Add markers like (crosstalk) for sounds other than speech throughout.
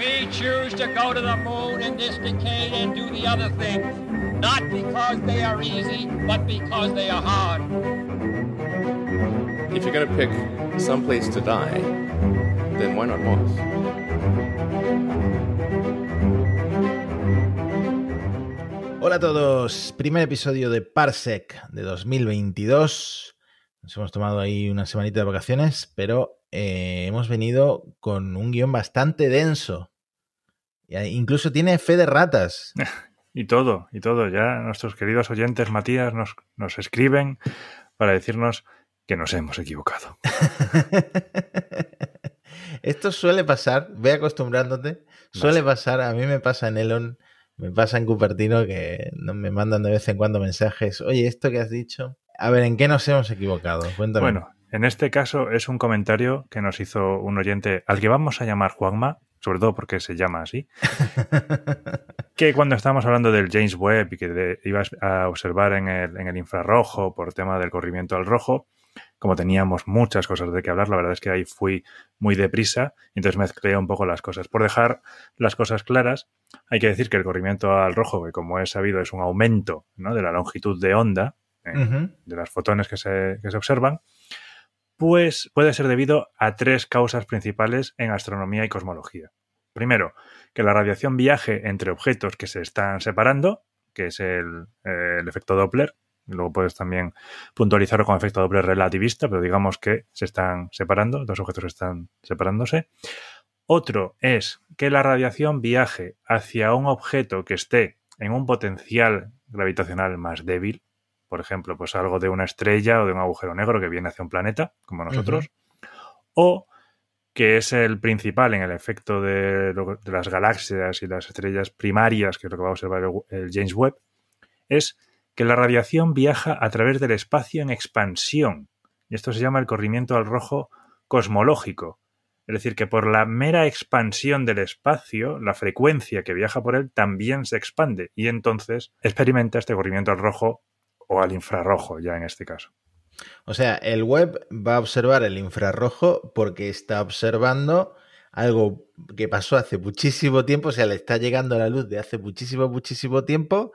We choose to go to the moon in this decade and do the other thing, not because they are easy, but because they are hard. If you're going to pick some place to die, then why not Mars? Hola a todos, primer episodio de Parsec de 2022. Nos hemos tomado ahí una semanita de vacaciones, pero eh, hemos venido con un guion bastante denso. Incluso tiene fe de ratas. (laughs) Y todo, y todo. Ya nuestros queridos oyentes, Matías, nos, nos escriben para decirnos que nos hemos equivocado. (laughs) Esto suele pasar, ve acostumbrándote, suele pasar, a mí me pasa en Elon, me pasa en Cupertino que me mandan de vez en cuando mensajes, oye, esto que has dicho, a ver, ¿en qué nos hemos equivocado? Cuéntame. Bueno, en este caso es un comentario que nos hizo un oyente al que vamos a llamar Juanma, sobre todo porque se llama así, (laughs) que cuando estábamos hablando del James Webb y que ibas a observar en el, en el infrarrojo por tema del corrimiento al rojo, como teníamos muchas cosas de que hablar, la verdad es que ahí fui muy deprisa, y entonces mezclé un poco las cosas. Por dejar las cosas claras, hay que decir que el corrimiento al rojo, que como he sabido es un aumento ¿no? de la longitud de onda, eh, de las fotones que se, que se observan, pues puede ser debido a tres causas principales en astronomía y cosmología. Primero, que la radiación viaje entre objetos que se están separando, que es el, efecto Doppler. Luego puedes también puntualizarlo con efecto Doppler relativista, pero digamos que se están separando, dos objetos están separándose. Otro es que la radiación viaje hacia un objeto que esté en un potencial gravitacional más débil, por ejemplo, pues algo de una estrella o de un agujero negro que viene hacia un planeta, como nosotros, o que es el principal en el efecto de, las galaxias y las estrellas primarias, que es lo que va a observar el, James Webb, es que la radiación viaja a través del espacio en expansión. Y esto se llama el corrimiento al rojo cosmológico. Es decir, que por la mera expansión del espacio, la frecuencia que viaja por él también se expande y entonces experimenta este corrimiento al rojo o al infrarrojo ya en este caso. O sea, el web va a observar el infrarrojo porque está observando algo que pasó hace muchísimo tiempo, o sea, le está llegando la luz de hace muchísimo, muchísimo tiempo,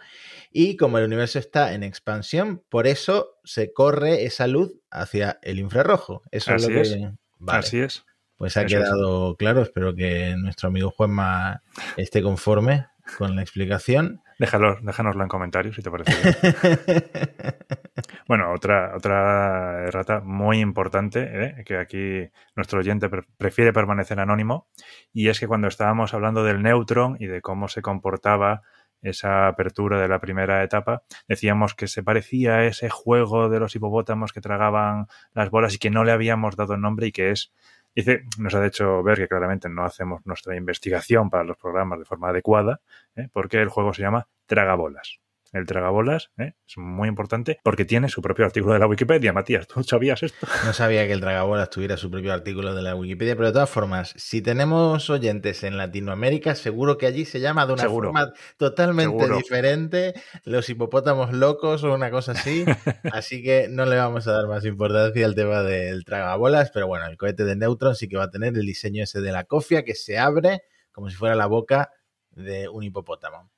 y como el universo está en expansión, por eso se corre esa luz hacia el infrarrojo. Eso Así es lo que... Así es. Pues ha quedado claro, espero que nuestro amigo Juanma esté conforme con la explicación. Déjalo, déjanoslo en comentarios si te parece bien. (laughs) bueno, otra, otra errata muy importante, ¿eh? que aquí nuestro oyente prefiere permanecer anónimo, y es que cuando estábamos hablando del neutron y de cómo se comportaba esa apertura de la primera etapa, decíamos que se parecía a ese juego de los hipopótamos que tragaban las bolas y que no le habíamos dado nombre y que es Dice, nos ha hecho ver que claramente no hacemos nuestra investigación para los programas de forma adecuada, ¿eh? porque el juego se llama Tragabolas el tragabolas, ¿eh? es muy importante porque tiene su propio artículo de la Wikipedia. Matías, ¿tú sabías esto? No sabía que el tragabolas tuviera su propio artículo de la Wikipedia, pero de todas formas, si tenemos oyentes en Latinoamérica, seguro que allí se llama de una forma totalmente diferente, los hipopótamos locos o una cosa así. (laughs) así que no le vamos a dar más importancia al tema del tragabolas, pero bueno, el cohete de Neutron sí que va a tener el diseño ese de la cofia que se abre como si fuera la boca de un hipopótamo.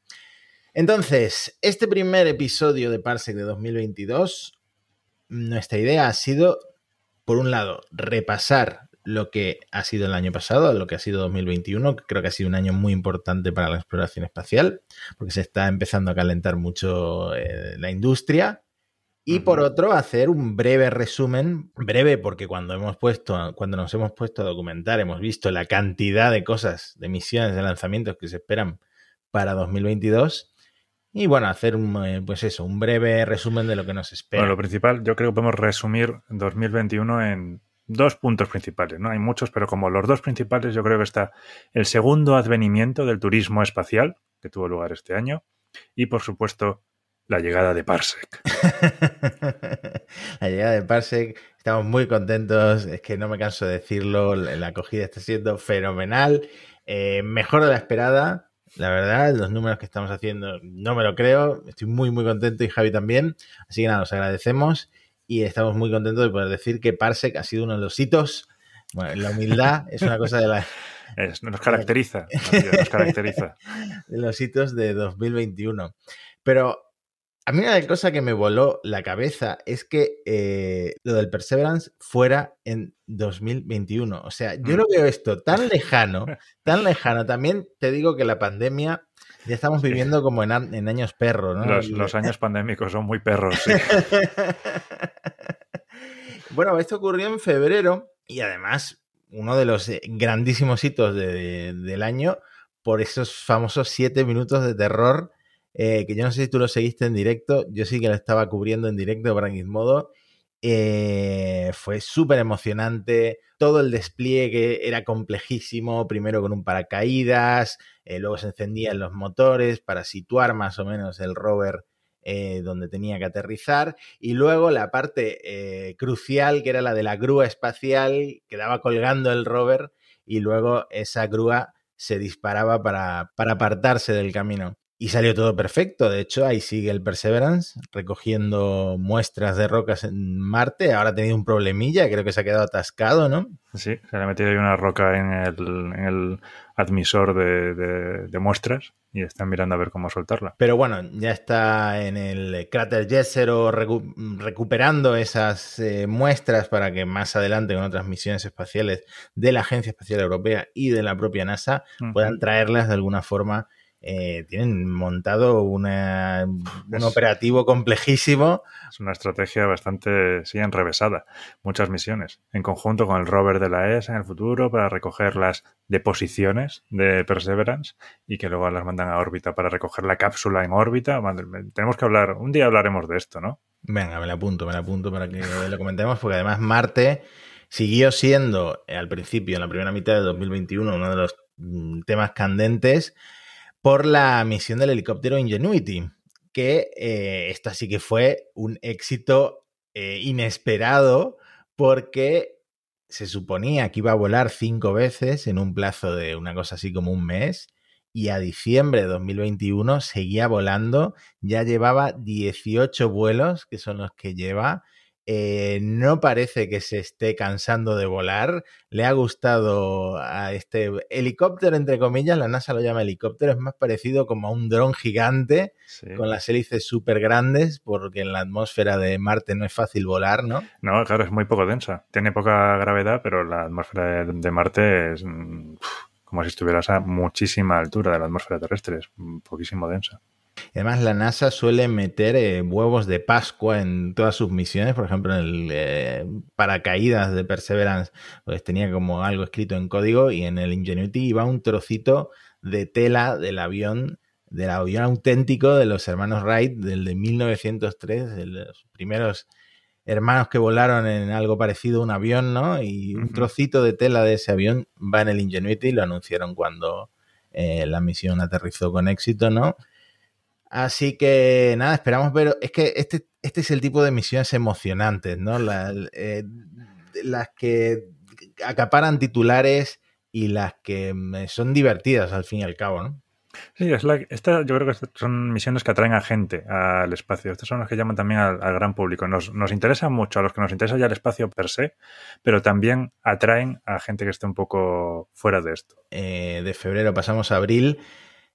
Entonces, este primer episodio de Parsec de 2022, nuestra idea ha sido, por un lado, repasar lo que ha sido el año pasado, lo que ha sido 2021, que creo que ha sido un año muy importante para la exploración espacial, porque se está empezando a calentar mucho eh, la industria. Y por otro, hacer un breve resumen, breve porque cuando hemos puesto, cuando nos hemos puesto a documentar, hemos visto la cantidad de cosas, de misiones, de lanzamientos que se esperan para 2022 y bueno, hacer un, eh, pues eso, un breve resumen de lo que nos espera. Bueno, lo principal, yo creo que podemos resumir 2021 en dos puntos principales, ¿no? Hay muchos, pero como los dos principales, yo creo que está el segundo advenimiento del turismo espacial, que tuvo lugar este año, y por supuesto, la llegada de Parsec. (laughs) la llegada de Parsec, estamos muy contentos, es que no me canso de decirlo, la acogida está siendo fenomenal, eh, mejor de la esperada, la verdad, los números que estamos haciendo no me lo creo. Estoy muy, muy contento y Javi también. Así que nada, os agradecemos y estamos muy contentos de poder decir que Parsec ha sido uno de los hitos. Bueno, la humildad es una cosa de la, (laughs) nos caracteriza, nos caracteriza. (laughs) los hitos de 2021. Pero a mí una cosa que me voló la cabeza es que eh, lo del Perseverance fuera en 2021. O sea, yo mm. lo veo esto tan (laughs) lejano, tan lejano. También te digo que la pandemia ya estamos viviendo como en, años perros, ¿no? Los, años (laughs) pandémicos son muy perros, sí. (laughs) bueno, esto ocurrió en febrero y además uno de los eh, grandísimos hitos del año por esos famosos siete minutos de terror eh, que yo no sé si tú lo seguiste en directo, yo sí que lo estaba cubriendo en directo para Gizmodo. Eh, fue súper emocionante, todo el despliegue era complejísimo, primero con un paracaídas, eh, luego se encendían los motores para situar más o menos el rover donde tenía que aterrizar. Y luego la parte crucial, que era la de la grúa espacial, quedaba colgando el rover y luego esa grúa se disparaba para, para apartarse del camino. Y salió todo perfecto. De hecho, ahí sigue el Perseverance recogiendo muestras de rocas en Marte. Ahora ha tenido un problemilla, creo que se ha quedado atascado, ¿no? Sí, se le ha metido ahí una roca en el, admisor de, muestras y están mirando a ver cómo soltarla. Pero bueno, ya está en el cráter Jezero recuperando esas eh, muestras para que más adelante con otras misiones espaciales de la Agencia Espacial Europea y de la propia NASA puedan traerlas de alguna forma eh, tienen montado una, un operativo complejísimo. Es una estrategia bastante, sí, enrevesada. Muchas misiones, en conjunto con el rover de la ESA en el futuro para recoger las deposiciones de Perseverance y que luego las mandan a órbita para recoger la cápsula en órbita. Tenemos que hablar, un día hablaremos de esto, ¿no? Venga, me la apunto, me la apunto para que lo comentemos, porque además Marte siguió siendo eh, al principio, en la primera mitad de 2021, uno de los mm, temas candentes por la misión del helicóptero Ingenuity, que eh, esta sí que fue un éxito eh, inesperado porque se suponía que iba a volar cinco veces en un plazo de una cosa así como un mes y a diciembre de 2021 seguía volando, ya llevaba 18 vuelos, que son los que lleva, eh, no parece que se esté cansando de volar. Le ha gustado a este helicóptero, entre comillas, la NASA lo llama helicóptero, es más parecido como a un dron gigante con las hélices súper grandes, porque en la atmósfera de Marte no es fácil volar, ¿no? No, claro, es muy poco densa. Tiene poca gravedad, pero la atmósfera de, Marte es mm, como si estuvieras a muchísima altura de la atmósfera terrestre, es poquísimo densa. Además, la NASA suele meter eh, huevos de Pascua en todas sus misiones. Por ejemplo, en el eh, paracaídas de Perseverance, pues tenía como algo escrito en código y en el Ingenuity iba un trocito de tela del avión, del avión auténtico de los hermanos Wright, del de 1903, de los primeros hermanos que volaron en algo parecido a un avión, ¿no? Y un trocito de tela de ese avión va en el Ingenuity, lo anunciaron cuando eh, la misión aterrizó con éxito, ¿no? Así que nada, esperamos ver. Es que este, este es el tipo de misiones emocionantes, ¿no? Eh, las que acaparan titulares y las que mm, son divertidas al fin y al cabo, ¿no? Sí, es la, esta, yo creo que son misiones que atraen a gente al espacio. Estas son las que llaman también al, gran público. Nos, nos interesan mucho, a los que nos interesa ya el espacio per se, pero también atraen a gente que esté un poco fuera de esto. Eh, de febrero pasamos a abril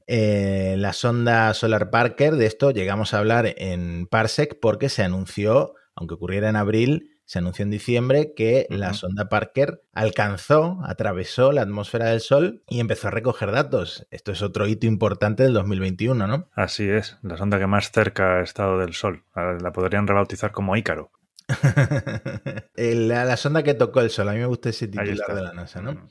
eh, la sonda Solar Parker, de esto llegamos a hablar en Parsec porque se anunció, aunque ocurriera en abril, se anunció en diciembre que la sonda Parker alcanzó, atravesó la atmósfera del Sol y empezó a recoger datos. Esto es otro hito importante del 2021, ¿no? Así es, la sonda que más cerca ha estado del Sol. La podrían rebautizar como Ícaro. (laughs) la, la, sonda que tocó el Sol, a mí me gusta ese titular de la NASA, ¿no?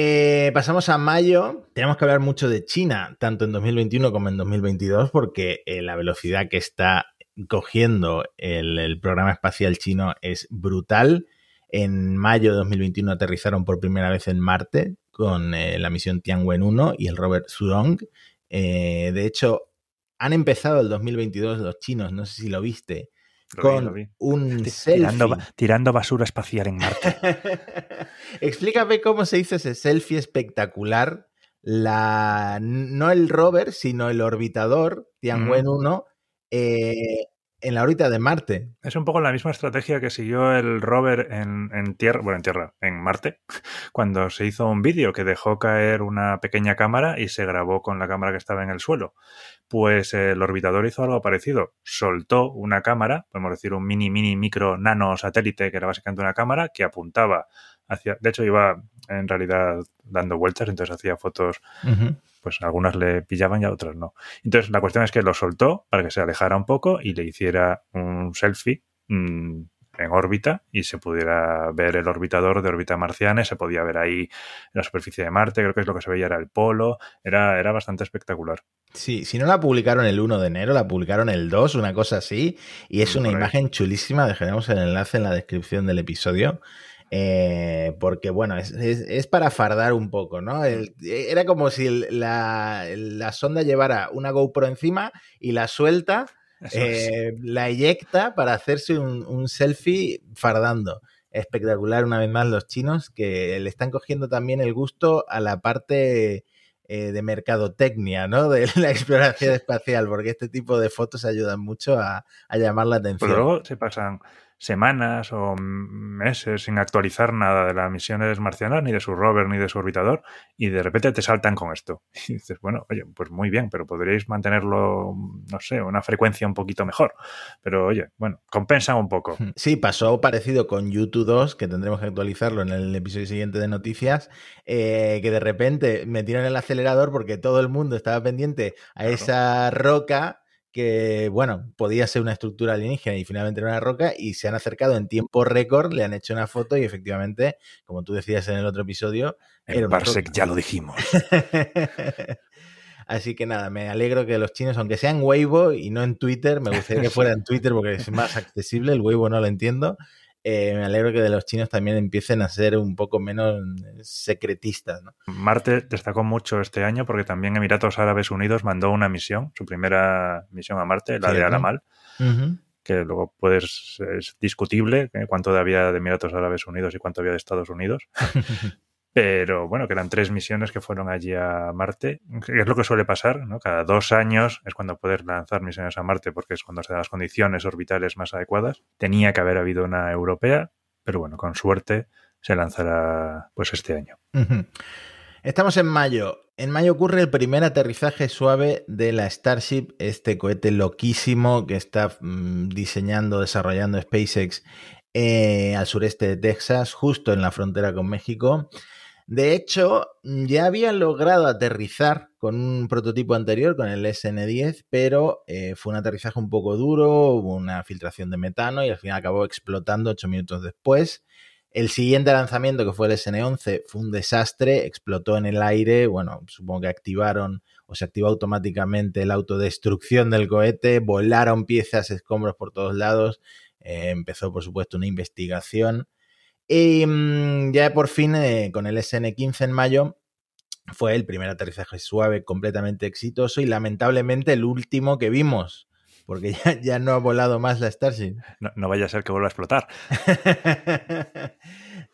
Eh, pasamos a mayo. Tenemos que hablar mucho de China, tanto en 2021 como en 2022, porque eh, la velocidad que está cogiendo el, programa espacial chino es brutal. En mayo de 2021 aterrizaron por primera vez en Marte con eh, la misión Tianwen 1 y el rover Zhurong. de hecho, han empezado el 2022 los chinos, no sé si lo viste, con un (laughs) selfie. Tirando, basura espacial en Marte. (laughs) Explícame cómo se hizo ese selfie espectacular. La, no el rover, sino el orbitador Tianwen 1 eh, en la órbita de Marte. Es un poco la misma estrategia que siguió el rover en, tierra, bueno, en tierra, en Marte, (laughs) cuando se hizo un vídeo que dejó caer una pequeña cámara y se grabó con la cámara que estaba en el suelo. Pues el orbitador hizo algo parecido. Soltó una cámara, podemos decir un mini, mini, micro, nano satélite, que era básicamente una cámara, que apuntaba hacia. De hecho, iba en realidad dando vueltas, entonces hacía fotos pues algunas le pillaban y a otras no. Entonces la cuestión es que lo soltó para que se alejara un poco y le hiciera un selfie mm, en órbita y se pudiera ver el orbitador de órbita marciana, se podía ver ahí la superficie de Marte, creo que es lo que se veía era el polo, era, era bastante espectacular. Sí, si no la publicaron el 1 de enero, la publicaron el 2, una cosa así, y es una imagen chulísima, dejaremos el enlace en la descripción del episodio. Eh, porque bueno, es, para fardar un poco, ¿no? era como si la, sonda llevara una GoPro encima y la suelta, eh, la eyecta para hacerse un, selfie fardando. Espectacular una vez más los chinos que le están cogiendo también el gusto a la parte eh, de mercadotecnia, ¿no? De (laughs) la exploración espacial, porque este tipo de fotos ayudan mucho a, llamar la atención. Pero luego se pasan semanas o meses sin actualizar nada de las misiones marcianas, ni de su rover, ni de su orbitador, y de repente te saltan con esto. (laughs) Y dices, bueno, oye, pues muy bien, pero podríais mantenerlo, no sé, una frecuencia un poquito mejor. Pero oye, bueno, compensa un poco. (laughs) Sí, pasó parecido con YouTube 2, que tendremos que actualizarlo en el episodio siguiente de noticias, eh, que de repente metieron el acelerador porque todo el mundo estaba pendiente a esa roca que, bueno, podía ser una estructura alienígena y finalmente era una roca y se han acercado en tiempo récord, le han hecho una foto y efectivamente, como tú decías en el otro episodio, el Parsec ya lo dijimos. (laughs) Así que nada, me alegro que los chinos, aunque sean Weibo y no en Twitter, me gustaría que fuera en Twitter porque es más accesible, el Weibo no lo entiendo, eh, me alegro que de los chinos también empiecen a ser un poco menos secretistas. Marte destacó mucho este año porque también Emiratos Árabes Unidos mandó una misión, su primera misión a Marte, la de Alamal. que luego puedes, es discutible eh, cuánto había de Emiratos Árabes Unidos y cuánto había de Estados Unidos. (laughs) Pero bueno, que eran tres misiones que fueron allí a Marte, es lo que suele pasar, ¿no? Cada dos años es cuando puedes lanzar misiones a Marte porque es cuando se dan las condiciones orbitales más adecuadas. Tenía que haber habido una europea, pero bueno, con suerte se lanzará pues este año. Estamos en mayo. En mayo ocurre el primer aterrizaje suave de la Starship, este cohete loquísimo que está mm, diseñando, desarrollando SpaceX eh, al sureste de Texas, justo en la frontera con México. De hecho, ya habían logrado aterrizar con un prototipo anterior, con el SN10, pero eh, fue un aterrizaje un poco duro, hubo una filtración de metano y al final acabó explotando ocho minutos después. El siguiente lanzamiento, que fue el SN11, fue un desastre, explotó en el aire, bueno, supongo que activaron o se activó automáticamente la autodestrucción del cohete, volaron piezas, escombros por todos lados, eh, empezó por supuesto una investigación y mm, ya por fin, eh, con el SN15 en mayo, fue el primer aterrizaje suave completamente exitoso y lamentablemente el último que vimos, porque ya, no ha volado más la Starship. no, vaya a ser que vuelva a explotar. (laughs)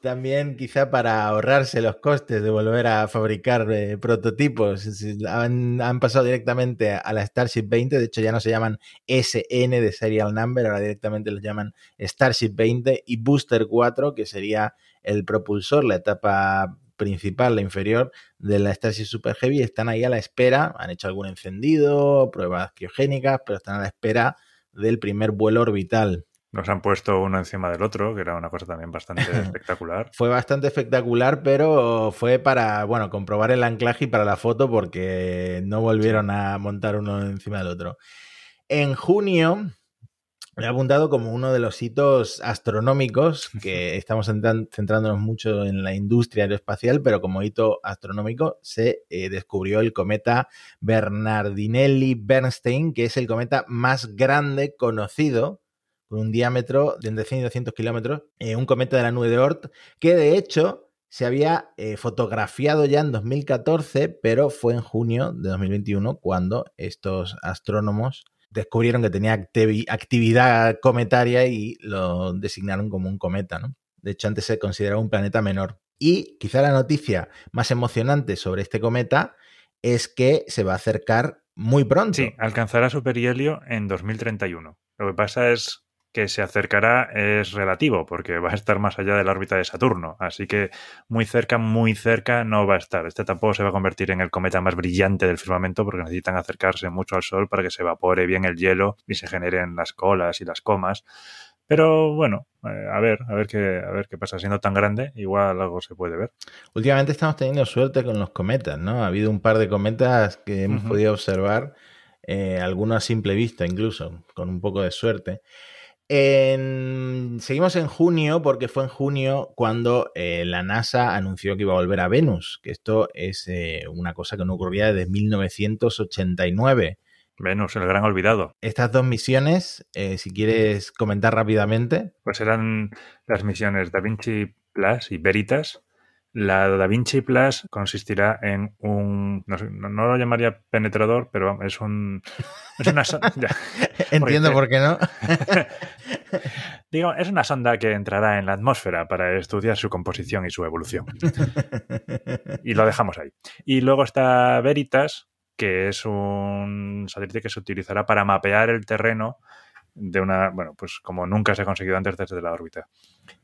también quizá para ahorrarse los costes de volver a fabricar eh, prototipos. Han, han, pasado directamente a la Starship 20, de hecho ya no se llaman SN de Serial Number, ahora directamente los llaman Starship 20 y Booster 4, que sería el propulsor, la etapa principal, la inferior de la Starship Super Heavy, están ahí a la espera, han hecho algún encendido, pruebas criogénicas, pero están a la espera del primer vuelo orbital. Nos han puesto uno encima del otro, que era una cosa también bastante (laughs) espectacular. fue bastante espectacular, pero fue para, bueno, comprobar el anclaje y para la foto porque no volvieron a montar uno encima del otro. En junio, me he apuntado como uno de los hitos astronómicos, (laughs) que estamos centrándonos mucho en la industria aeroespacial, pero como hito astronómico se eh, descubrió el cometa Bernardinelli-Bernstein, que es el cometa más grande conocido con un diámetro de entre 100 y 200 kilómetros, eh, un cometa de la nube de Oort, que de hecho se había eh, fotografiado ya en 2014, pero fue en junio de 2021 cuando estos astrónomos descubrieron que tenía actividad cometaria y lo designaron como un cometa, ¿no? De hecho, antes se consideraba un planeta menor. Y quizá la noticia más emocionante sobre este cometa es que se va a acercar muy pronto. Sí, alcanzará su perihelio en 2031. Lo que pasa es que se acercará es relativo, porque va a estar más allá de la órbita de Saturno. Así que muy cerca, muy cerca no va a estar. Este tampoco se va a convertir en el cometa más brillante del firmamento, porque necesitan acercarse mucho al Sol para que se evapore bien el hielo y se generen las colas y las comas. Pero bueno, eh, a ver, a ver qué, a ver qué pasa. Siendo tan grande, igual algo se puede ver. Últimamente estamos teniendo suerte con los cometas, ¿no? Ha habido un par de cometas que hemos podido observar, eh, algunos a simple vista incluso, con un poco de suerte. Seguimos en junio porque fue en junio cuando eh, la NASA anunció que iba a volver a Venus, que esto es eh, una cosa que no ocurría desde 1989. Venus, el gran olvidado. Estas dos misiones, eh, si quieres comentar rápidamente. Pues eran las misiones Da Vinci Plus y Veritas, la Da Vinci Plus consistirá en un. No, lo llamaría penetrador, pero es un. Es una sonda. (laughs) Entiendo por qué no. (laughs) Digo, es una sonda que entrará en la atmósfera para estudiar su composición y su evolución. y lo dejamos ahí. Y luego está Veritas, que es un satélite que se utilizará para mapear el terreno de una. Bueno, pues como nunca se ha conseguido antes desde la órbita.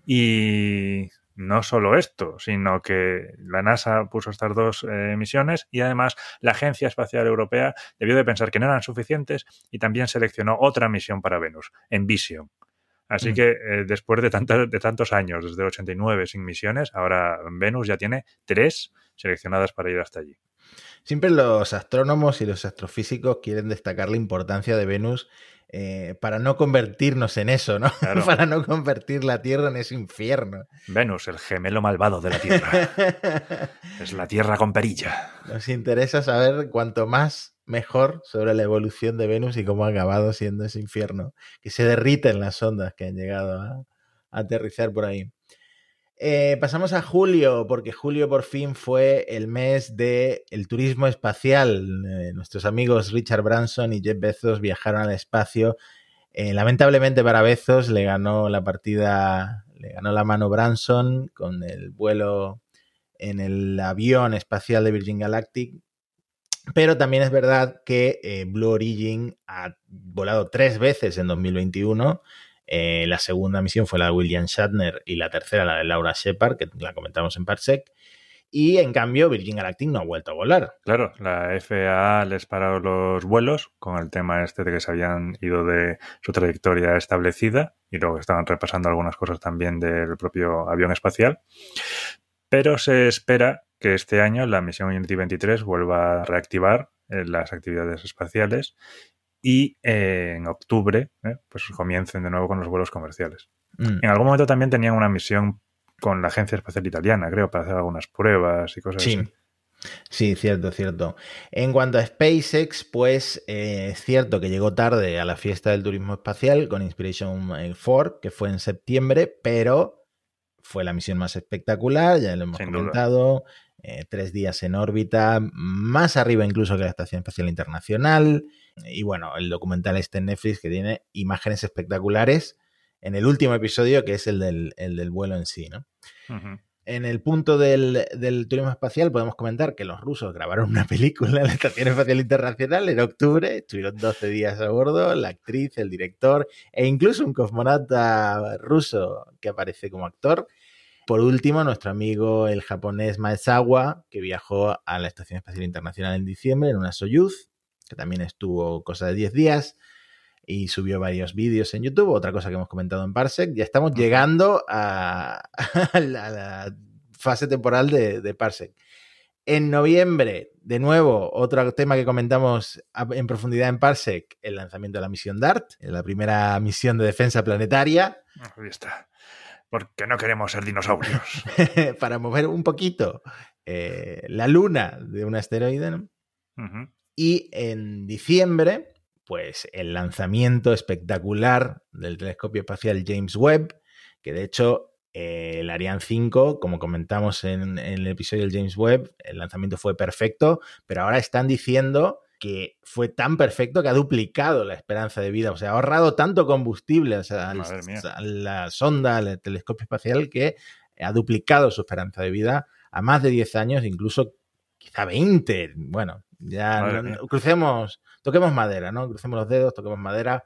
Y no solo esto, sino que la NASA puso estas dos eh, misiones y además la Agencia Espacial Europea debió de pensar que no eran suficientes y también seleccionó otra misión para Venus, Envision. Así mm. que eh, después de, de tantos años, desde el 89 sin misiones, ahora Venus ya tiene tres seleccionadas para ir hasta allí. Siempre los astrónomos y los astrofísicos quieren destacar la importancia de Venus eh, para no convertirnos en eso, ¿no? (laughs) para no convertir la Tierra en ese infierno. Venus, el gemelo malvado de la Tierra. (laughs) es la Tierra con perilla. Nos interesa saber cuanto más mejor sobre la evolución de Venus y cómo ha acabado siendo ese infierno, que se derriten las ondas que han llegado a aterrizar por ahí. Eh, pasamos a julio, porque julio por fin fue el mes del el turismo espacial. Eh, nuestros amigos Richard Branson y Jeff Bezos viajaron al espacio. Eh, lamentablemente para Bezos le ganó la partida, le ganó la mano Branson con el vuelo en el avión espacial de Virgin Galactic. Pero también es verdad que Blue Origin ha volado tres veces en 2021 eh, la segunda misión fue la de William Shatner y la tercera la de Laura Shepard, que la comentamos en Parsec. Y en cambio, Virgin Galactic no ha vuelto a volar. Claro, la FAA les paró los vuelos con el tema este de que se habían ido de su trayectoria establecida y luego estaban repasando algunas cosas también del propio avión espacial. Pero se espera que este año la misión Unity 23 vuelva a reactivar eh, las actividades espaciales y eh, en octubre eh, pues comiencen de nuevo con los vuelos comerciales. Mm. En algún momento también tenían una misión con la Agencia Espacial Italiana, creo, para hacer algunas pruebas y cosas así. Sí, cierto, cierto. En cuanto a SpaceX, pues eh, es cierto que llegó tarde a la fiesta del turismo espacial con Inspiration 4, que fue en septiembre, pero fue la misión más espectacular, ya lo hemos comentado. tres días en órbita, más arriba incluso que la Estación Espacial Internacional. Y bueno, el documental este en Netflix que tiene imágenes espectaculares en el último episodio, que es el del, vuelo en sí, ¿no? En el punto del, turismo espacial podemos comentar que los rusos grabaron una película en la Estación Espacial Internacional en octubre, estuvieron 12 días a bordo, la actriz, el director e incluso un cosmonauta ruso que aparece como actor. Por último, nuestro amigo el japonés Maezawa, que viajó a la Estación Espacial Internacional en diciembre en una Soyuz que también estuvo cosa de 10 días y subió varios vídeos en YouTube. Otra cosa que hemos comentado en Parsec. Ya estamos llegando (laughs) a, la, fase temporal de, Parsec. En noviembre, de nuevo, otro tema que comentamos en profundidad en Parsec, el lanzamiento de la misión DART, la primera misión de defensa planetaria. Ahí está. Porque no queremos ser dinosaurios. (laughs) Para mover un poquito eh, la luna de un asteroide. ¿no? Y en diciembre, pues el lanzamiento espectacular del telescopio espacial James Webb, que de hecho eh, el Ariane 5, como comentamos en, el episodio del James Webb, el lanzamiento fue perfecto, pero ahora están diciendo que fue tan perfecto que ha duplicado la esperanza de vida, o sea, ha ahorrado tanto combustible a la sonda, al telescopio espacial, que ha duplicado su esperanza de vida a más de 10 años, incluso quizá 20. Bueno, ya crucemos, toquemos madera, ¿no? Crucemos los dedos, toquemos madera.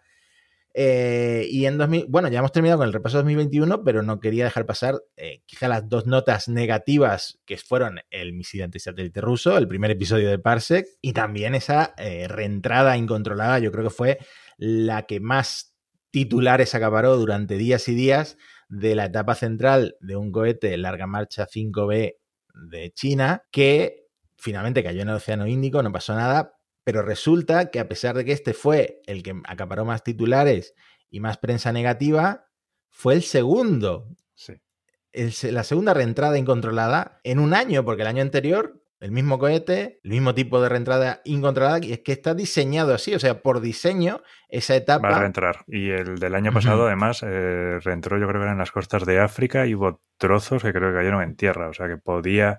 Eh, y en 2000, bueno, ya hemos terminado con el repaso de 2021, pero no quería dejar pasar eh, quizá las dos notas negativas que fueron el misil antisatélite ruso, el primer episodio de Parsec, y también esa eh, reentrada incontrolada, yo creo que fue la que más titulares acaparó durante días y días de la etapa central de un cohete larga marcha 5B de China, que finalmente cayó en el Océano Índico, no pasó nada, pero resulta que a pesar de que este fue el que acaparó más titulares y más prensa negativa, fue el segundo. Sí. la segunda reentrada incontrolada en un año, porque el año anterior, el mismo cohete, el mismo tipo de reentrada incontrolada, y es que está diseñado así, o sea, por diseño, esa etapa. Va a reentrar. Y el del año pasado, además, eh, reentró, yo creo que eran las costas de África y hubo trozos que creo que cayeron en tierra, o sea, que podía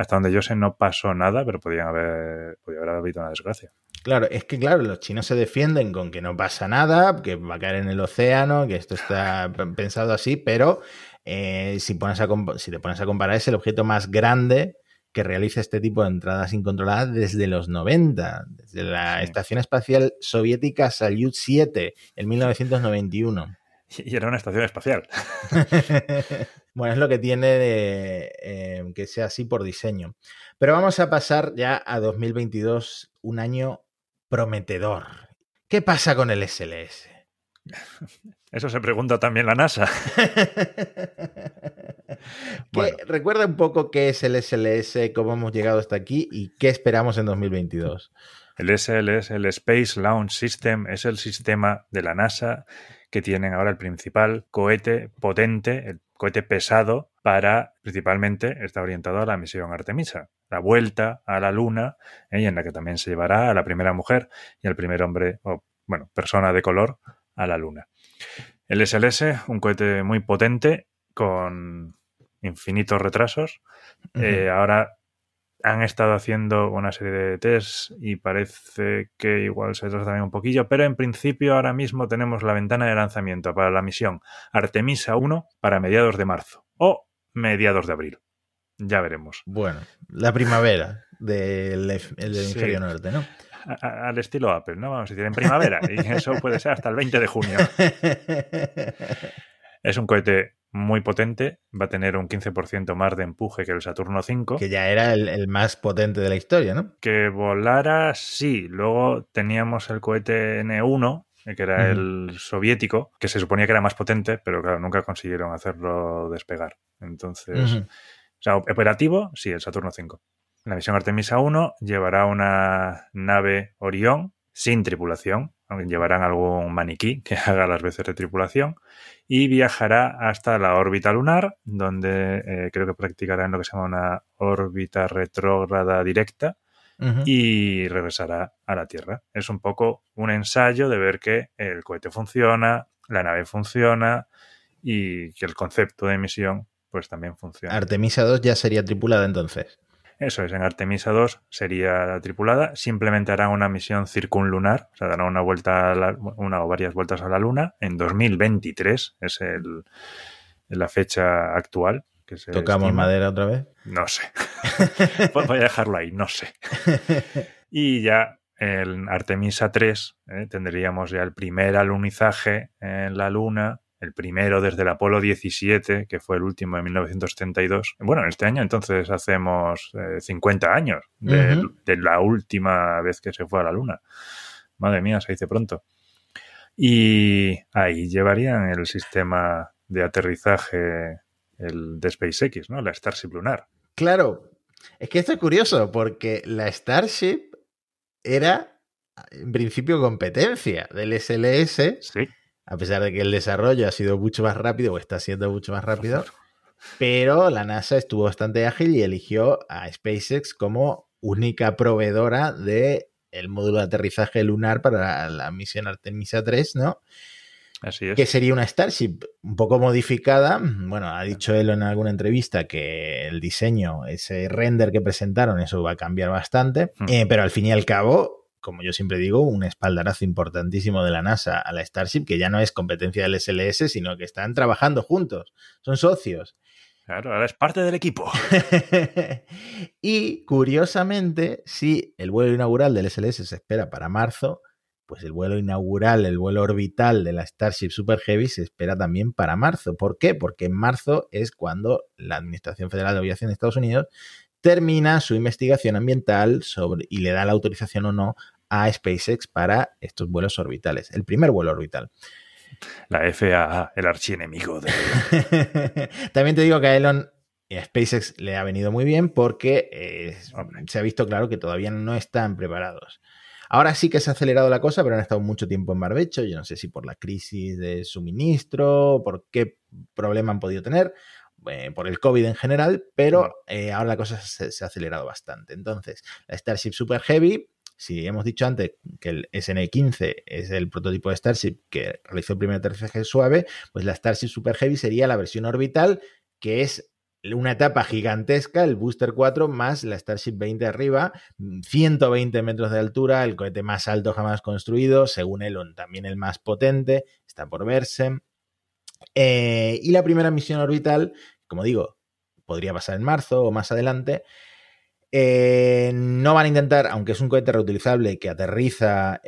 hasta donde yo sé no pasó nada, pero podían haber, podía haber habido una desgracia. Claro, es que claro, los chinos se defienden con que no pasa nada, que va a caer en el océano, que esto está (laughs) pensado así, pero eh, si, pones a, si te pones a comparar es el objeto más grande que realiza este tipo de entradas incontroladas desde los 90, desde la Estación Espacial Soviética Salyut 7 en 1991. Y era una estación espacial. (laughs) bueno, es lo que tiene de, eh, que sea así por diseño. Pero vamos a pasar ya a 2022, un año prometedor. ¿Qué pasa con el SLS? (laughs) Eso se pregunta también la NASA. (laughs) Recuerda un poco qué es el SLS, cómo hemos llegado hasta aquí y qué esperamos en 2022. El SLS, el Space Launch System, es el sistema de la NASA que tienen ahora el principal cohete potente, el cohete pesado, para principalmente está orientado a la misión Artemisa, la vuelta a la Luna, ¿eh? y en la que también se llevará a la primera mujer y al primer hombre, o bueno, persona de color, a la Luna. El SLS, un cohete muy potente con infinitos retrasos. Eh, ahora han estado haciendo una serie de tests y parece que igual se trata también un poquillo, pero en principio ahora mismo tenemos la ventana de lanzamiento para la misión Artemisa 1 para mediados de marzo o mediados de abril. Ya veremos. Bueno, la primavera del, hemisferio norte, ¿no? al estilo Apple, ¿no? Vamos a decir, en primavera. y eso puede ser hasta el 20 de junio. (laughs) es un cohete muy potente, va a tener un 15% más de empuje que el Saturno 5. Que ya era el, más potente de la historia, ¿no? Que volara, sí. Luego teníamos el cohete N1, eh, que era el soviético, que se suponía que era más potente, pero claro, nunca consiguieron hacerlo despegar. Entonces, o sea, operativo, sí, el Saturno 5. La misión Artemisa 1 llevará una nave Orión sin tripulación, llevarán algún maniquí (laughs) que haga las veces de tripulación, y viajará hasta la órbita lunar, donde eh, creo que practicarán lo que se llama una órbita retrógrada directa, y regresará a la Tierra. Es un poco un ensayo de ver que el cohete funciona, la nave funciona y que el concepto de misión pues también funciona. Artemisa 2 ya sería tripulada entonces. Eso es, en Artemisa 2 sería tripulada. Simplemente harán una misión circunlunar, o sea, darán una vuelta, una o varias vueltas a la Luna. En 2023 es el, la fecha actual. Que se ¿Tocamos madera otra vez? No sé. (laughs) Voy a dejarlo ahí, no sé. (laughs) Y ya en Artemisa 3 eh, tendríamos ya el primer alunizaje en la Luna el primero desde el Apolo 17, que fue el último en 1972. Bueno, este año entonces hacemos 50 eh, años de, la última vez que se fue a la Luna. Madre mía, se dice pronto. Y ahí llevarían el sistema de aterrizaje el de SpaceX, ¿no? La Starship lunar. Claro, es que esto es curioso porque la Starship era en principio competencia del SLS. Sí a pesar de que el desarrollo ha sido mucho más rápido o está siendo mucho más rápido, pero la NASA estuvo bastante ágil y eligió a SpaceX como única proveedora de el módulo de aterrizaje lunar para la misión Artemisa 3, ¿no? Así es. Que sería una Starship un poco modificada. Bueno, ha dicho él en alguna entrevista que el diseño, ese render que presentaron, eso va a cambiar bastante. Hmm. Eh, pero al fin y al cabo, como yo siempre digo, un espaldarazo importantísimo de la NASA a la Starship, que ya no es competencia del SLS, sino que están trabajando juntos, son socios. Claro, ahora es parte del equipo. (laughs) y curiosamente, si el vuelo inaugural del SLS se espera para marzo, pues el vuelo inaugural, el vuelo orbital de la Starship Super Heavy se espera también para marzo. ¿Por qué? Porque en marzo es cuando la Administración Federal de Aviación de Estados Unidos termina su investigación ambiental sobre, y le da la autorización o no a SpaceX para estos vuelos orbitales, el primer vuelo orbital. La FAA, el archienemigo de (laughs) También te digo que a Elon y a SpaceX le ha venido muy bien porque eh, se ha visto claro que todavía no están preparados. Ahora sí que se ha acelerado la cosa, pero han estado mucho tiempo en barbecho. Yo no sé si por la crisis de suministro, por qué problema han podido tener, eh, por el COVID en general, pero eh, ahora la cosa se, se, ha acelerado bastante. Entonces, la Starship Super Heavy si hemos dicho antes que el SN15 es el prototipo de Starship que realizó el primer aterrizaje suave, pues la Starship Super Heavy sería la versión orbital, que es una etapa gigantesca, el Booster 4 más la Starship 20 arriba, 120 metros de altura, el cohete más alto jamás construido, según Elon también el más potente, está por verse. Eh, y la primera misión orbital, como digo, podría pasar en marzo o más adelante, eh, no van a intentar, aunque es un cohete reutilizable que aterriza,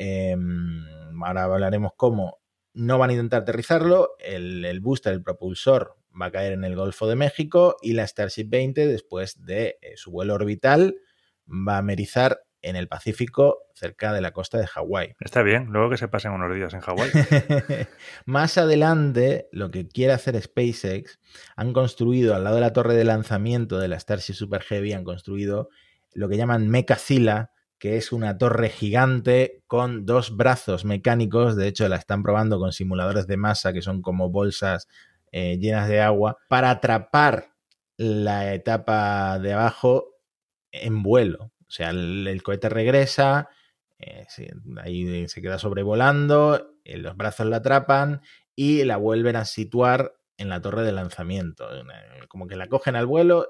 ahora hablaremos cómo, no van a intentar aterrizarlo, el, booster, el propulsor, va a caer en el Golfo de México y la Starship 20, después de eh, su vuelo orbital, va a merizar en el Pacífico, cerca de la costa de Hawái. (laughs) Está bien, luego que se pasen unos días en Hawái. (laughs) Más adelante, lo que quiere hacer SpaceX, han construido al lado de la torre de lanzamiento de la Starship Super Heavy, han construido lo que llaman Mechazilla, que es una torre gigante con dos brazos mecánicos, de hecho la están probando con simuladores de masa, que son como bolsas eh, llenas de agua, para atrapar la etapa de abajo en vuelo. O sea, el, cohete regresa, eh, ahí se queda sobrevolando, eh, los brazos la atrapan y la vuelven a situar en la torre de lanzamiento. Como que la cogen al vuelo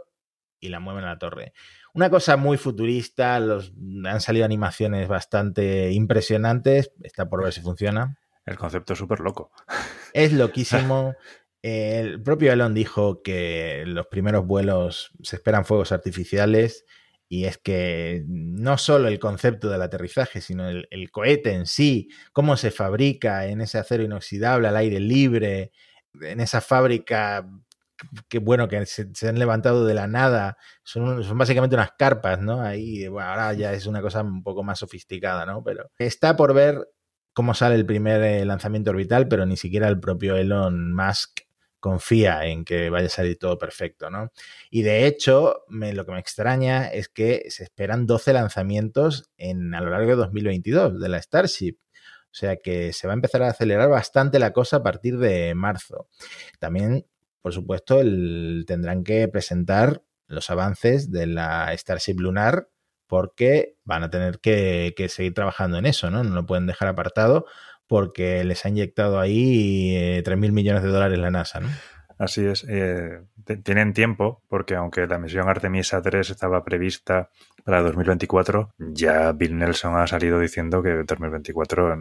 y la mueven a la torre. Una cosa muy futurista, los, han salido animaciones bastante impresionantes, está por ver si funciona. El concepto es súper loco. (laughs) Es loquísimo. El propio Elon dijo que los primeros vuelos se esperan fuegos artificiales y es que no solo el concepto del aterrizaje, sino el, cohete en sí, cómo se fabrica en ese acero inoxidable al aire libre, en esa fábrica que bueno, que se, han levantado de la nada, son, básicamente unas carpas, ¿no? Ahí, ahora ya es una cosa un poco más sofisticada, ¿no? Pero está por ver cómo sale el primer eh, lanzamiento orbital, pero ni siquiera el propio Elon Musk confía en que vaya a salir todo perfecto, ¿no? Y de hecho, lo que me extraña es que se esperan 12 lanzamientos en, a lo largo de 2022 de la Starship. O sea que se va a empezar a acelerar bastante la cosa a partir de marzo. También, por supuesto, tendrán que presentar los avances de la Starship Lunar porque van a tener que, que seguir trabajando en eso, ¿no? No lo pueden dejar apartado porque les ha inyectado ahí eh, 3.000 millones de dólares la NASA, ¿no? Así es. Eh, tienen tiempo, porque aunque la misión Artemisa 3 estaba prevista para 2024, ya Bill Nelson ha salido diciendo que 2024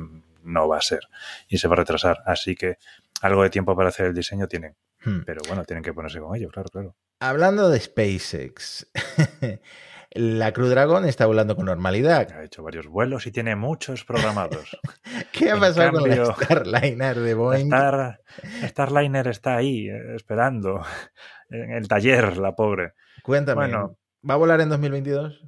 no va a ser y se va a retrasar. Así que algo de tiempo para hacer el diseño tienen. Hmm. Pero bueno, tienen que ponerse con ello, claro, claro. Hablando de SpaceX, (laughs) La Cruz Dragon está volando con normalidad. Ha hecho varios vuelos y tiene muchos programados. (laughs) ¿Qué ha pasado con la Starliner de Boeing? Starliner está ahí, eh, esperando, en el taller, la pobre. Cuéntame, bueno, ¿va a volar en 2022?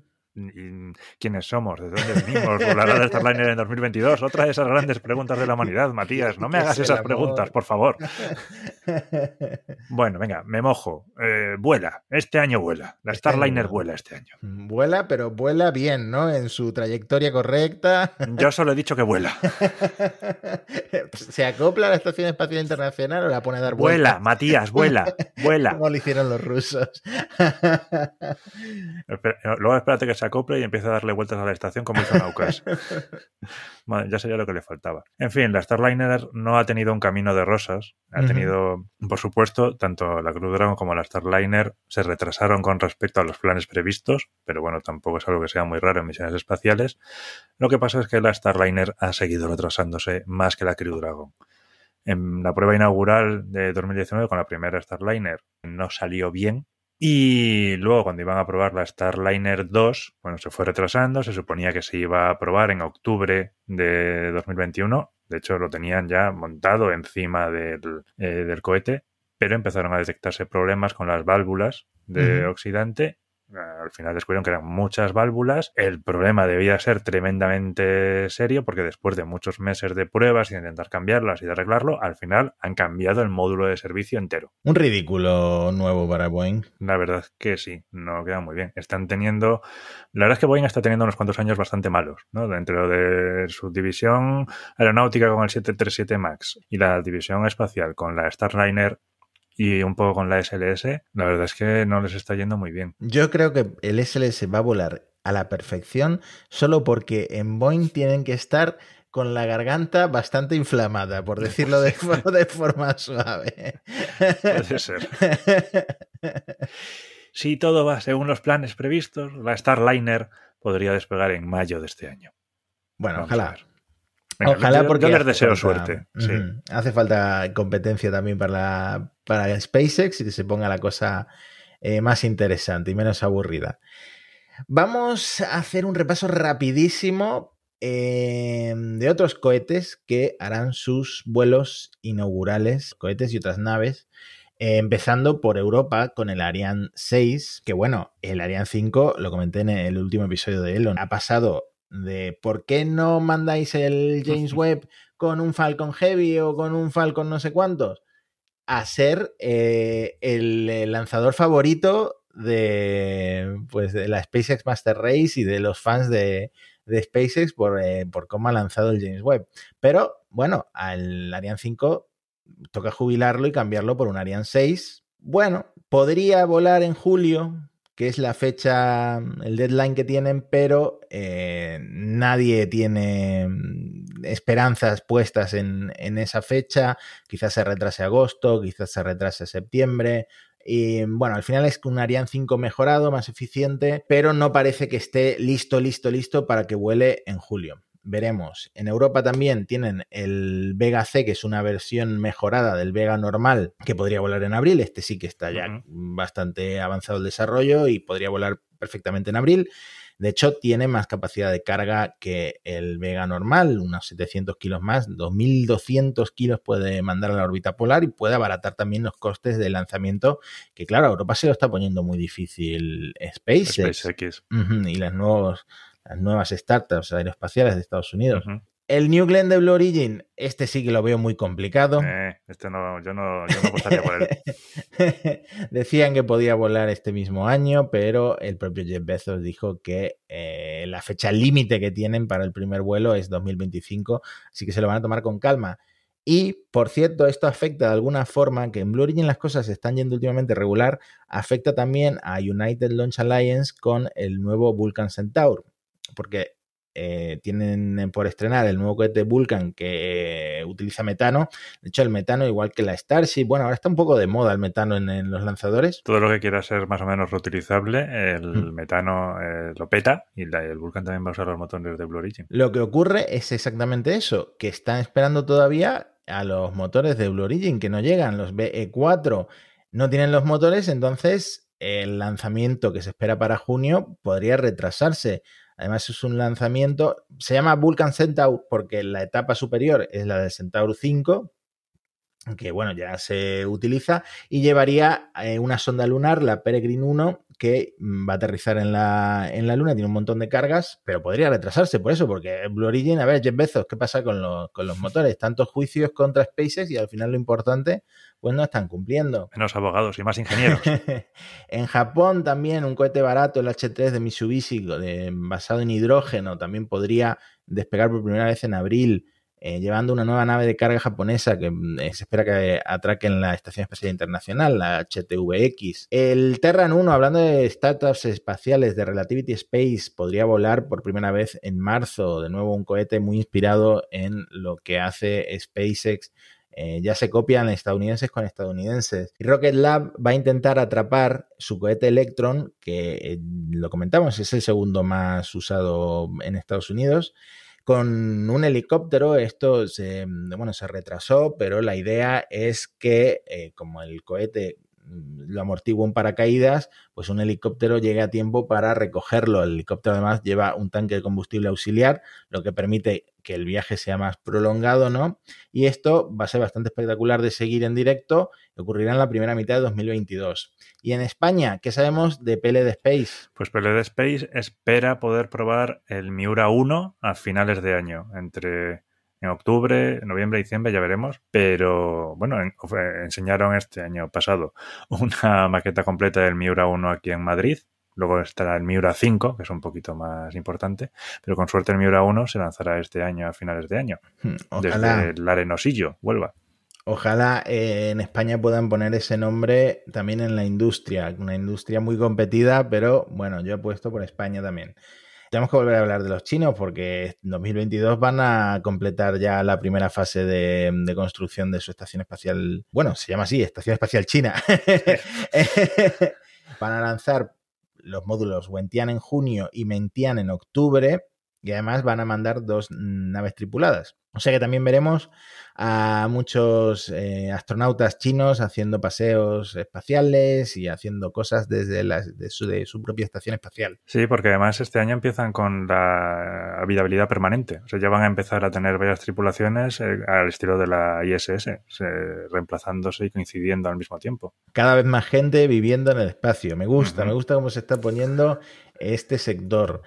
Quiénes somos, de dónde venimos, volará de Starliner en 2022. Otra de esas grandes preguntas de la humanidad, Matías. No me (laughs) hagas esas preguntas, por favor. (laughs) Bueno, venga, me mojo. Eh, vuela, este año vuela. La este Starliner vuela este año. Mm, vuela, pero vuela bien, ¿no? En su trayectoria correcta. Yo solo he dicho que vuela. (laughs) ¿Se acopla a la Estación Espacial Internacional o la pone a dar vuelta? Vuela, Matías, vuela, vuela. Como lo hicieron los rusos. Luego espérate que se y empiece a darle vueltas a la estación como hizo Naucas. (laughs) bueno, ya sería lo que le faltaba. En fin, la Starliner no ha tenido un camino de rosas. Ha tenido, por supuesto, tanto la Crew Dragon como la Starliner se retrasaron con respecto a los planes previstos, pero bueno, tampoco es algo que sea muy raro en misiones espaciales. Lo que pasa es que la Starliner ha seguido retrasándose más que la Crew Dragon. En la prueba inaugural de 2019 con la primera Starliner no salió bien, Y luego, cuando iban a probar la Starliner 2, bueno, se fue retrasando, se suponía que se iba a probar en octubre de 2021. De hecho, lo tenían ya montado encima del, eh, del cohete, pero empezaron a detectarse problemas con las válvulas de oxidante al final descubrieron que eran muchas válvulas. El problema debía ser tremendamente serio porque después de muchos meses de pruebas y de intentar cambiarlas y de arreglarlo, al final han cambiado el módulo de servicio entero. Un ridículo nuevo para Boeing. La verdad que sí, no queda muy bien. Están teniendo, la verdad es que Boeing está teniendo unos cuantos años bastante malos, ¿no? Dentro de su división aeronáutica con el 737 MAX y la división espacial con la Starliner y un poco con la SLS, la verdad es que no les está yendo muy bien. Yo creo que el SLS va a volar a la perfección solo porque en Boeing tienen que estar con la garganta bastante inflamada, por decirlo de, (laughs) de forma suave. Puede ser. Si todo va según los planes previstos, la Starliner podría despegar en mayo de este año. Bueno, ojalá. Ojalá porque yo les deseo suerte. Hace falta competencia también para, para SpaceX y que se ponga la cosa eh, más interesante y menos aburrida. Vamos a hacer un repaso rapidísimo eh, de otros cohetes que harán sus vuelos inaugurales, cohetes y otras naves, eh, empezando por Europa con el Ariane 6, que bueno, el Ariane 5, lo comenté en el último episodio de Elon, ha pasado de por qué no mandáis el James Webb con un Falcon Heavy o con un Falcon no sé cuántos, a ser eh, el, lanzador favorito de, pues, de la SpaceX Master Race y de los fans de, SpaceX por, eh, por, cómo ha lanzado el James Webb. Pero bueno, al Ariane 5 toca jubilarlo y cambiarlo por un Ariane 6. Bueno, podría volar en julio, que es la fecha, el deadline que tienen, pero eh, nadie tiene mm, esperanzas puestas en, esa fecha. Quizás se retrase agosto, quizás se retrase septiembre. Y bueno, al final es un Ariane 5 mejorado, más eficiente, pero no parece que esté listo, listo, listo para que vuele en julio veremos. En Europa también tienen el Vega C, que es una versión mejorada del Vega normal, que podría volar en abril. Este sí que está ya bastante avanzado el desarrollo y podría volar perfectamente en abril. De hecho, tiene más capacidad de carga que el Vega normal, unos 700 kilos más, 2.200 kilos puede mandar a la órbita polar y puede abaratar también los costes de lanzamiento, que claro, a Europa se lo está poniendo muy difícil SpaceX. SpaceX. y las nuevos las nuevas startups aeroespaciales de Estados Unidos. El New Glenn de Blue Origin, este sí que lo veo muy complicado. Eh, este no, yo no, yo no apostaría por él. (laughs) Decían que podía volar este mismo año, pero el propio Jeff Bezos dijo que eh, la fecha límite que tienen para el primer vuelo es 2025, así que se lo van a tomar con calma. Y, por cierto, esto afecta de alguna forma, que en Blue Origin las cosas se están yendo últimamente regular, afecta también a United Launch Alliance con el nuevo Vulcan Centaur porque eh, tienen por estrenar el nuevo cohete Vulcan que eh, utiliza metano. De hecho, el metano, igual que la Starship, bueno, ahora está un poco de moda el metano en, los lanzadores. Todo lo que quiera ser más o menos reutilizable, el mm. metano eh, lo peta y el Vulcan también va a usar los motores de Blue Origin. Lo que ocurre es exactamente eso, que están esperando todavía a los motores de Blue Origin que no llegan, los BE4 no tienen los motores, entonces el lanzamiento que se espera para junio podría retrasarse. Además es un lanzamiento, se llama Vulcan Centaur porque la etapa superior es la del Centaur 5, que bueno, ya se utiliza, y llevaría eh, una sonda lunar, la Peregrine 1, que va a aterrizar en la, en la Luna, tiene un montón de cargas, pero podría retrasarse por eso, porque Blue Origin, a ver, Jeff Bezos, ¿qué pasa con los, con los motores? Tantos juicios contra SpaceX y al final lo importante, pues no están cumpliendo. Menos abogados y más ingenieros. (laughs) en Japón también un cohete barato, el H3 de Mitsubishi, basado en hidrógeno, también podría despegar por primera vez en abril eh, llevando una nueva nave de carga japonesa que mm, se espera que atraque en la Estación Espacial Internacional, la HTVX. El Terran 1, hablando de startups espaciales de Relativity Space, podría volar por primera vez en marzo, de nuevo un cohete muy inspirado en lo que hace SpaceX eh, ya se copian estadounidenses con estadounidenses. Rocket Lab va a intentar atrapar su cohete Electron, que eh, lo comentamos, es el segundo más usado en Estados Unidos, con un helicóptero. Esto se, bueno, se retrasó, pero la idea es que eh, como el cohete lo amortigua un paracaídas, pues un helicóptero llegue a tiempo para recogerlo. El helicóptero además lleva un tanque de combustible auxiliar, lo que permite que el viaje sea más prolongado, ¿no? Y esto va a ser bastante espectacular de seguir en directo, ocurrirá en la primera mitad de 2022. Y en España, ¿qué sabemos de PLD Space? Pues PLD Space espera poder probar el Miura 1 a finales de año, entre en octubre, noviembre, diciembre, ya veremos. Pero bueno, enseñaron este año pasado una maqueta completa del Miura 1 aquí en Madrid. Luego estará el Miura 5, que es un poquito más importante, pero con suerte el Miura 1 se lanzará este año a finales de año, hmm, desde el Arenosillo, Huelva. Ojalá eh, en España puedan poner ese nombre también en la industria, una industria muy competida, pero bueno, yo he puesto por España también. Tenemos que volver a hablar de los chinos porque en 2022 van a completar ya la primera fase de, construcción de su estación espacial. Bueno, se llama así, Estación Espacial China. (laughs) van a lanzar los módulos Wentian en junio y Mentian en octubre y además van a mandar dos naves tripuladas. O sea que también veremos a muchos eh, astronautas chinos haciendo paseos espaciales y haciendo cosas desde de, su, propia estación espacial. Sí, porque además este año empiezan con la habitabilidad permanente. O sea, ya van a empezar a tener varias tripulaciones eh, al estilo de la ISS, reemplazándose y coincidiendo al mismo tiempo. Cada vez más gente viviendo en el espacio. Me gusta, me gusta cómo se está poniendo este sector.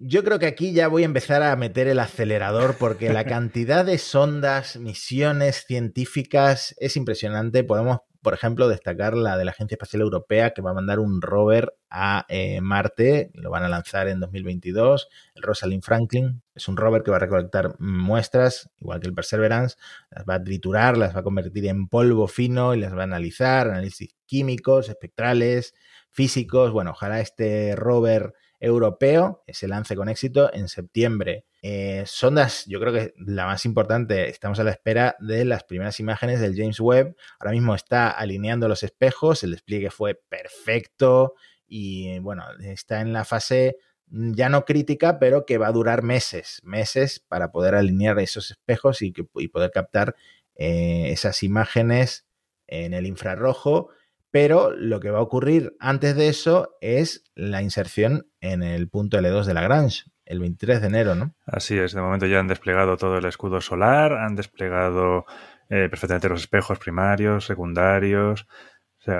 Yo creo que aquí ya voy a empezar a meter el acelerador porque la (laughs) cantidad de sondas, misiones científicas es impresionante. Podemos, por ejemplo, destacar la de la Agencia Espacial Europea que va a mandar un rover a eh, Marte, lo van a lanzar en 2022, el Rosalind Franklin. Es un rover que va a recolectar muestras, igual que el Perseverance, las va a triturar, las va a convertir en polvo fino y las va a analizar, análisis químicos, espectrales, físicos. Bueno, ojalá este rover europeo se lance con éxito en septiembre. Eh, sondas, yo creo que la más importante, estamos a la espera de las primeras imágenes del James Webb. Ahora mismo está alineando los espejos, el despliegue fue perfecto y bueno, está en la fase ya no crítica, pero que va a durar meses, meses para poder alinear esos espejos y, poder captar eh, esas imágenes en el infrarrojo pero lo que va a ocurrir antes de eso es la inserción en el punto L2 de Lagrange, el 23 de enero, ¿no? Así es, de momento ya han desplegado todo el escudo solar, han desplegado eh, perfectamente los espejos primarios, secundarios,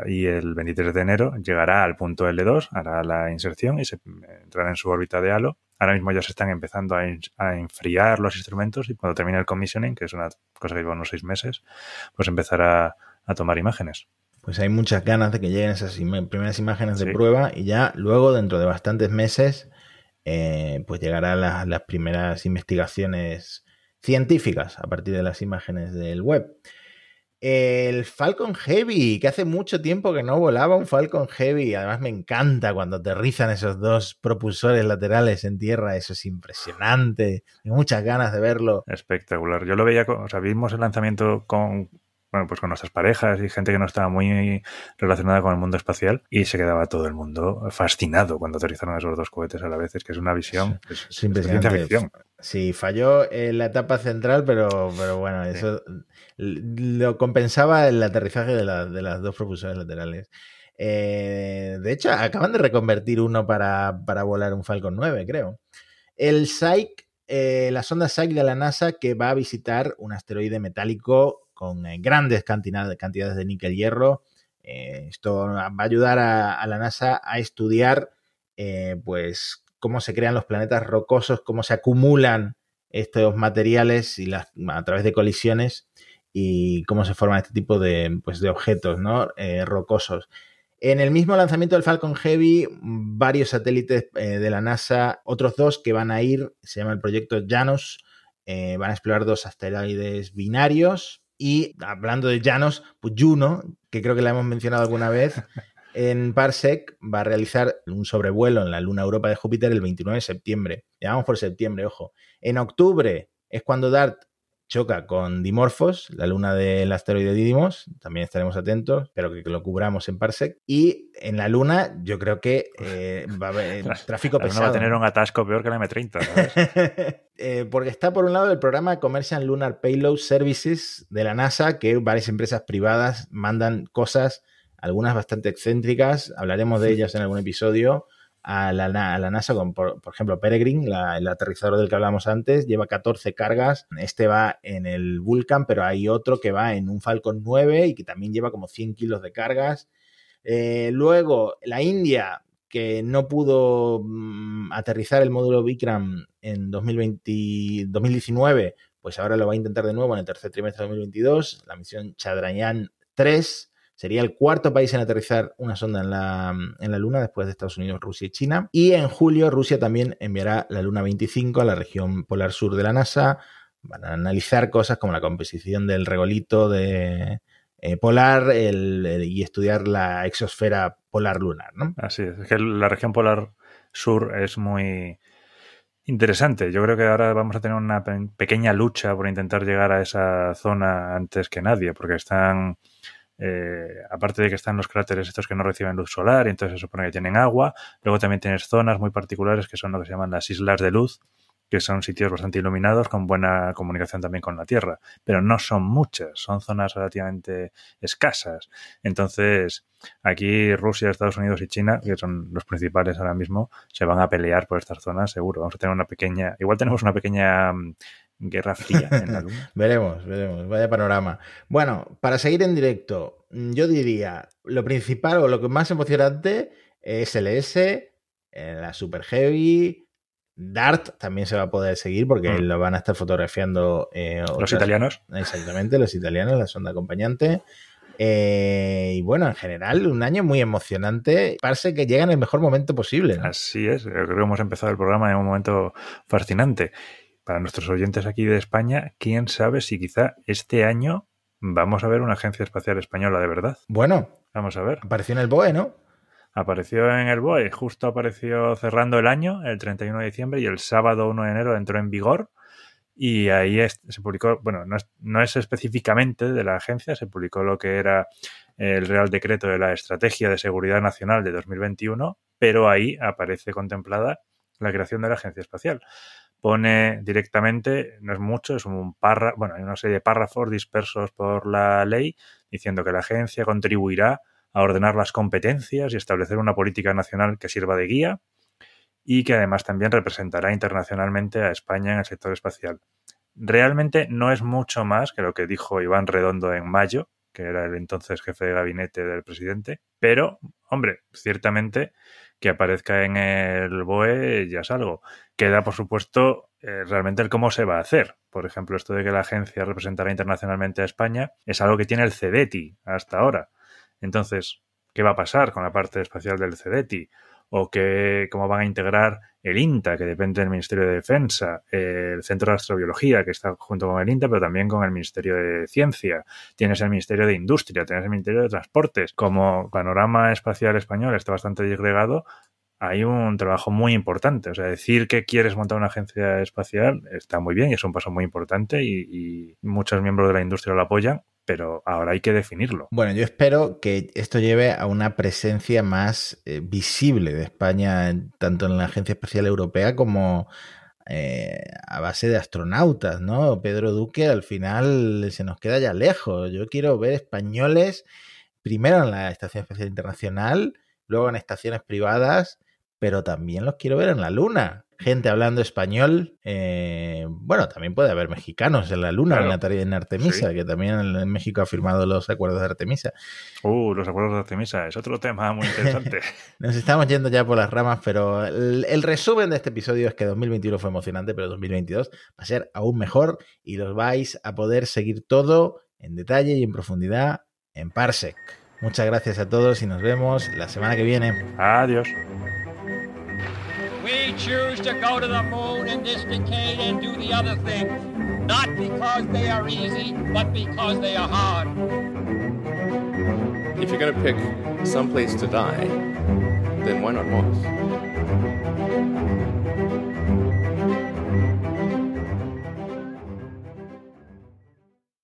y el 23 de enero llegará al punto L2, hará la inserción y se entrará en su órbita de halo. Ahora mismo ya se están empezando a, enfriar los instrumentos y cuando termine el commissioning, que es una cosa que lleva unos seis meses, pues empezará a tomar imágenes pues hay muchas ganas de que lleguen esas primeras imágenes de prueba y ya luego, dentro de bastantes meses, eh, pues llegarán las, primeras investigaciones científicas a partir de las imágenes del web. El Falcon Heavy, que hace mucho tiempo que no volaba un Falcon Heavy. Además, me encanta cuando aterrizan esos dos propulsores laterales en tierra. Eso es impresionante. Tengo muchas ganas de verlo. Espectacular. Yo lo veía, o sea, vimos el lanzamiento con bueno, pues con nuestras parejas y gente que no estaba muy relacionada con el mundo espacial y se quedaba todo el mundo fascinado cuando aterrizaron esos dos cohetes a la vez. Es que es una visión, es, ciencia ficción. Sí, falló en la etapa central, pero, pero bueno, eso lo compensaba el aterrizaje de, de las dos propulsores laterales. Eh, de hecho, acaban de reconvertir uno para, para volar un Falcon 9, creo. El SAIC, eh, la sonda SAIC de la NASA que va a visitar un asteroide metálico con eh, grandes cantidades, de níquel hierro. Eh, esto va a ayudar a, la NASA a estudiar eh, pues cómo se crean los planetas rocosos, cómo se acumulan estos materiales y a través de colisiones y cómo se forman este tipo de, pues, de objetos ¿no? rocosos. En el mismo lanzamiento del Falcon Heavy, varios satélites de la NASA, otros dos que van a ir, se llama el proyecto Janus, van a explorar dos asteroides binarios y hablando de llanos, pues Juno, que creo que la hemos mencionado alguna vez, en Parsec va a realizar un sobrevuelo en la Luna Europa de Júpiter el 29 de septiembre. Ya por septiembre, ojo. En octubre es cuando DART choca con Dimorphos, la luna del asteroide Didymos, también estaremos atentos, espero que lo cubramos en Parsec. Y en la luna yo creo que eh, va a haber (laughs) tráfico pesado. va a tener un atasco peor que la M30, (laughs) eh, porque está por un lado el programa Commercial Lunar Payload Services de la NASA, que varias empresas privadas mandan cosas algunas bastante excéntricas, hablaremos de ellas en algún episodio. A la, NASA, con, por, ejemplo, Peregrine, el aterrizador del que hablamos antes, lleva 14 cargas. Este va en el Vulcan, pero hay otro que va en un Falcon 9 y que también lleva como 100 kilos de cargas. Eh, luego, la India, que no pudo mm, aterrizar el módulo Vikram en 2020, 2019, pues ahora lo va a intentar de nuevo en el tercer trimestre de 2022. La misión Chandrayaan 3 sería el cuarto país en aterrizar una sonda en la, en la Luna después de Estados Unidos, Rusia y China. Y en julio Rusia también enviará la Luna 25 a la región polar sur de la NASA. Van a analizar cosas como la composición del regolito de, eh, polar y estudiar la exosfera polar lunar. ¿no? Así es, es que la región polar sur es muy interesante. Yo creo que ahora vamos a tener una pequeña lucha por intentar llegar a esa zona antes que nadie, porque están, eh, aparte de que están los cráteres estos que no reciben luz solar y entonces se supone que tienen agua, luego también tienes zonas muy particulares que son lo que se llaman las islas de luz, que son sitios bastante iluminados con buena comunicación también con la Tierra, pero no son muchas, son zonas relativamente escasas. Entonces, aquí Rusia, Estados Unidos y China, que son los principales ahora mismo, se van a pelear por estas zonas, seguro. Vamos a tener una pequeña, igual tenemos una pequeña mm, guerra fría en la (laughs) Luna. veremos, veremos, vaya panorama. Bueno, para seguir en directo, yo diría, lo principal o lo que más emocionante es LS, eh, la Super Heavy, Dart también se va a poder seguir porque mm. lo van a estar fotografiando eh, los italianos. Exactamente, los italianos, la sonda acompañante. Eh, y bueno, en general, un año muy emocionante. Parece que llega en el mejor momento posible. Así es, creo que hemos empezado el programa en un momento fascinante. Para nuestros oyentes aquí de España, quién sabe si quizá este año vamos a ver una agencia espacial española de verdad. Bueno, vamos a ver. Apareció en el BOE, ¿no? Apareció en el BOE, justo apareció cerrando el año, el 31 de diciembre, y el sábado 1 de enero entró en vigor. Y ahí se publicó, bueno, no es, no es específicamente de la agencia, se publicó lo que era el Real Decreto de la Estrategia de Seguridad Nacional de 2021, pero ahí aparece contemplada la creación de la Agencia Espacial. Pone directamente, no es mucho, es un párrafo, bueno, hay una serie de párrafos dispersos por la ley diciendo que la agencia contribuirá a ordenar las competencias y establecer una política nacional que sirva de guía y que además también representará internacionalmente a España en el sector espacial. Realmente no es mucho más que lo que dijo Iván Redondo en mayo, que era el entonces jefe de gabinete del presidente, pero, hombre, ciertamente que aparezca en el BOE ya es algo. Queda, por supuesto, eh, realmente el cómo se va a hacer. Por ejemplo, esto de que la agencia representará internacionalmente a España es algo que tiene el CEDETI hasta ahora. Entonces, ¿qué va a pasar con la parte espacial del CEDETI? ¿O qué, cómo van a integrar el INTA, que depende del Ministerio de Defensa, el Centro de Astrobiología, que está junto con el INTA, pero también con el Ministerio de Ciencia, tienes el Ministerio de Industria, tienes el Ministerio de Transportes. Como panorama espacial español está bastante disgregado, hay un trabajo muy importante. O sea, decir que quieres montar una agencia espacial está muy bien y es un paso muy importante y, muchos miembros de la industria lo apoyan, pero ahora hay que definirlo. Bueno, yo espero que esto lleve a una presencia más eh, visible de España, tanto en la Agencia Espacial Europea como eh, a base de astronautas, ¿no? Pedro Duque al final se nos queda ya lejos. Yo quiero ver españoles primero en la Estación Espacial Internacional, luego en estaciones privadas pero también los quiero ver en la luna. Gente hablando español. Eh, bueno, también puede haber mexicanos en la luna, en, la, en Artemisa, que también en México ha firmado los acuerdos de Artemisa. Uh, los acuerdos de Artemisa, es otro tema muy interesante. (laughs) Nos estamos yendo ya por las ramas, pero el, el, resumen de este episodio es que 2021 fue emocionante, pero 2022 va a ser aún mejor y los vais a poder seguir todo en detalle y en profundidad en Parsec. Muchas gracias a todos y nos vemos la semana que viene. Adiós. We choose to go to the moon in this decade and do the other thing, not because they are easy, but because they are hard. If you're going to pick some place to die, then why not Mars?